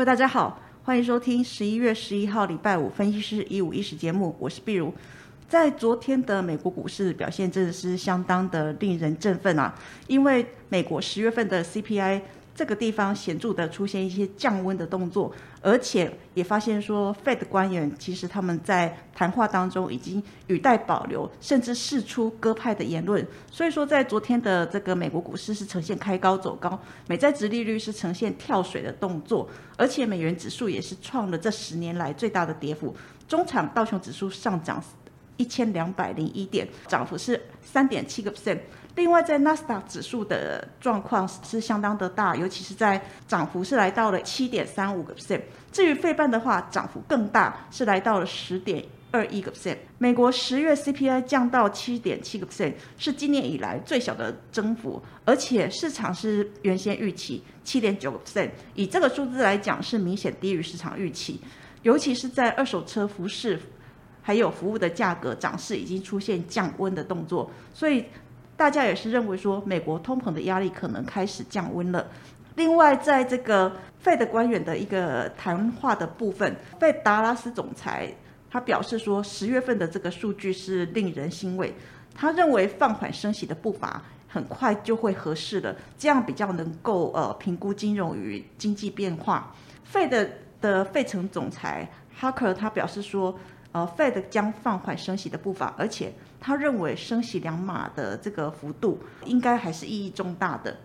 各位大家好，欢迎收听十一月十一号礼拜五分析师一五一十节目，我是碧如。在昨天的美国股市表现真的是相当的令人振奋啊，因为美国十月份的 CPI。这个地方显著的出现一些降温的动作，而且也发现说，Fed 官员其实他们在谈话当中已经语带保留，甚至释出鸽派的言论。所以说，在昨天的这个美国股市是呈现开高走高，美债值利率是呈现跳水的动作，而且美元指数也是创了这十年来最大的跌幅。中场道琼指数上涨一千两百零一点，涨幅是三点七个 percent。另外，在纳斯达克指数的状况是相当的大，尤其是在涨幅是来到了七点三五个 percent。至于费半的话，涨幅更大，是来到了十点二一个 percent。美国十月 CPI 降到七点七个 percent，是今年以来最小的增幅，而且市场是原先预期七点九个 percent，以这个数字来讲是明显低于市场预期，尤其是在二手车、服饰还有服务的价格涨势已经出现降温的动作，所以。大家也是认为说，美国通膨的压力可能开始降温了。另外，在这个费的官员的一个谈话的部分，费达拉斯总裁他表示说，十月份的这个数据是令人欣慰。他认为放缓升息的步伐很快就会合适了，这样比较能够呃评估金融与经济变化。费的的费城总裁哈克他表示说。呃，Fed 将放缓升息的步伐，而且他认为升息两码的这个幅度应该还是意义重大的。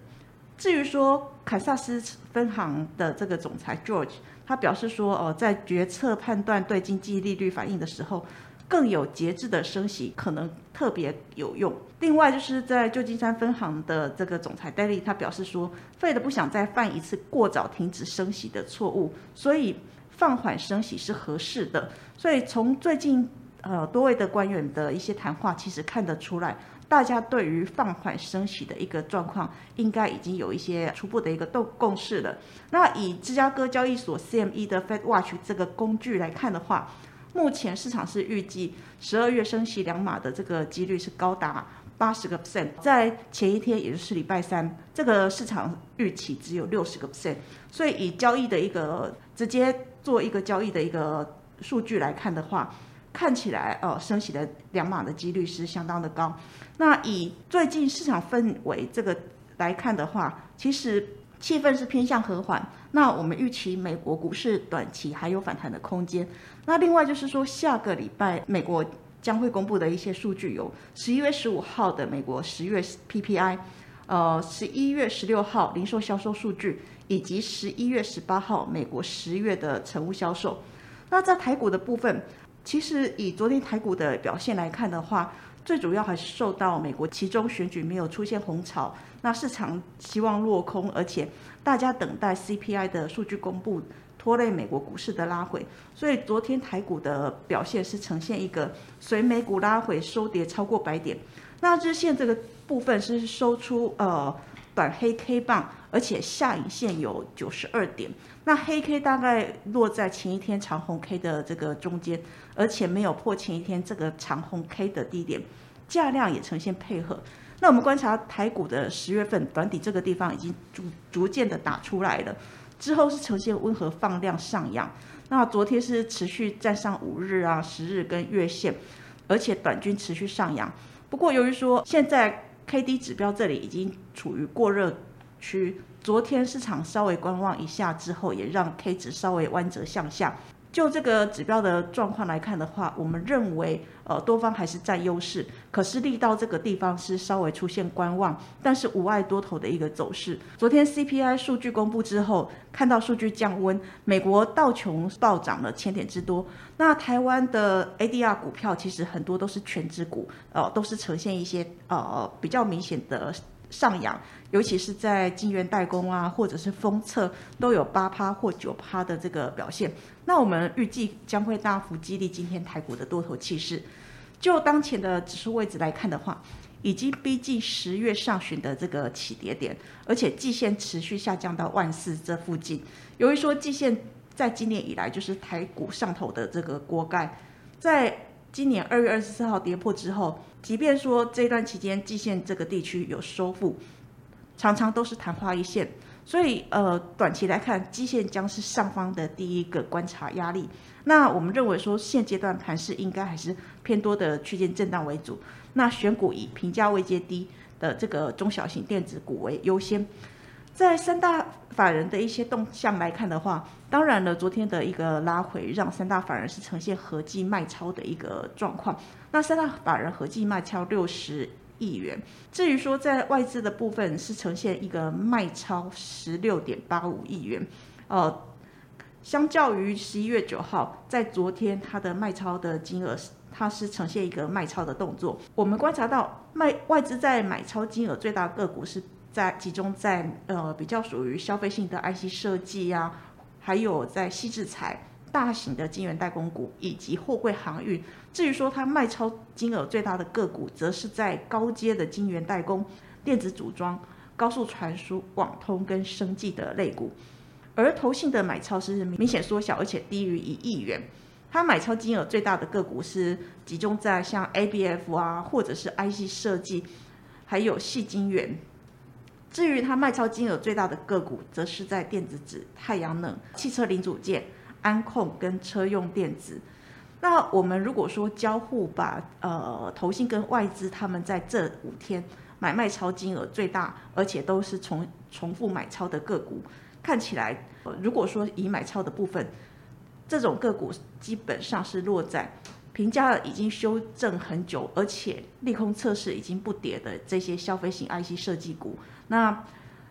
至于说凯撒斯分行的这个总裁 George，他表示说，呃，在决策判断对经济利率反应的时候，更有节制的升息可能特别有用。另外，就是在旧金山分行的这个总裁 Daly，他表示说，Fed 不想再犯一次过早停止升息的错误，所以。放缓升息是合适的，所以从最近呃多位的官员的一些谈话，其实看得出来，大家对于放缓升息的一个状况，应该已经有一些初步的一个共共识了。那以芝加哥交易所 CME 的 Fed Watch 这个工具来看的话，目前市场是预计十二月升息两码的这个几率是高达八十个 percent，在前一天也就是礼拜三，这个市场预期只有六十个 percent，所以以交易的一个直接。做一个交易的一个数据来看的话，看起来呃升息的两码的几率是相当的高。那以最近市场氛围这个来看的话，其实气氛是偏向和缓。那我们预期美国股市短期还有反弹的空间。那另外就是说，下个礼拜美国将会公布的一些数据有十一月十五号的美国十月 PPI，呃十一月十六号零售销售数据。以及十一月十八号美国十月的成屋销售，那在台股的部分，其实以昨天台股的表现来看的话，最主要还是受到美国其中选举没有出现红潮，那市场希望落空，而且大家等待 CPI 的数据公布，拖累美国股市的拉回，所以昨天台股的表现是呈现一个随美股拉回收跌超过百点，那日线这个部分是收出呃。短黑 K 棒，而且下影线有九十二点，那黑 K 大概落在前一天长红 K 的这个中间，而且没有破前一天这个长红 K 的低点，价量也呈现配合。那我们观察台股的十月份短底这个地方已经逐逐渐的打出来了，之后是呈现温和放量上扬。那昨天是持续站上五日啊、十日跟月线，而且短均持续上扬。不过由于说现在。K D 指标这里已经处于过热区，昨天市场稍微观望一下之后，也让 K 值稍微弯折向下。就这个指标的状况来看的话，我们认为，呃，多方还是占优势。可是力道这个地方是稍微出现观望，但是无碍多头的一个走势。昨天 CPI 数据公布之后，看到数据降温，美国道琼暴涨了千点之多。那台湾的 ADR 股票其实很多都是全指股，呃，都是呈现一些呃比较明显的。上扬，尤其是在晶圆代工啊，或者是封测，都有八趴或九趴的这个表现。那我们预计将会大幅激励今天台股的多头气势。就当前的指数位置来看的话，已经逼近十月上旬的这个起跌点，而且季线持续下降到万四这附近。由于说季线在今年以来就是台股上头的这个锅盖，在今年二月二十四号跌破之后。即便说这段期间季线这个地区有收复，常常都是昙花一现，所以呃，短期来看，基线将是上方的第一个观察压力。那我们认为说，现阶段盘势应该还是偏多的区间震荡为主。那选股以平价位阶低的这个中小型电子股为优先。在三大法人的一些动向来看的话，当然了，昨天的一个拉回让三大法人是呈现合计卖超的一个状况。那三大法人合计卖超六十亿元。至于说在外资的部分是呈现一个卖超十六点八五亿元。呃，相较于十一月九号，在昨天它的卖超的金额是，它是呈现一个卖超的动作。我们观察到卖外资在买超金额最大个股是。在集中在呃比较属于消费性的 IC 设计呀，还有在细制材、大型的晶圆代工股以及货柜航运。至于说它卖超金额最大的个股，则是在高阶的晶圆代工、电子组装、高速传输、网通跟生技的类股。而投信的买超是明显缩小，而且低于一亿元。它买超金额最大的个股是集中在像 ABF 啊，或者是 IC 设计，还有细晶圆。至于它卖超金额最大的个股，则是在电子纸、太阳能、汽车零组件、安控跟车用电子。那我们如果说交互把呃投信跟外资他们在这五天买卖超金额最大，而且都是重重复买超的个股，看起来，如果说以买超的部分，这种个股基本上是落在。评价了已经修正很久，而且利空测试已经不跌的这些消费型 IC 设计股，那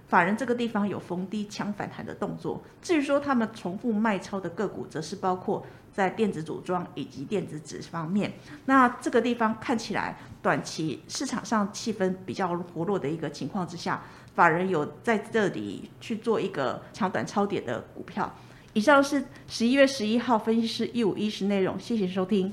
法人这个地方有逢低抢反弹的动作。至于说他们重复卖超的个股，则是包括在电子组装以及电子纸方面。那这个地方看起来短期市场上气氛比较活络的一个情况之下，法人有在这里去做一个抢短超点的股票。以上是十一月十一号分析师一五一十内容，谢谢收听。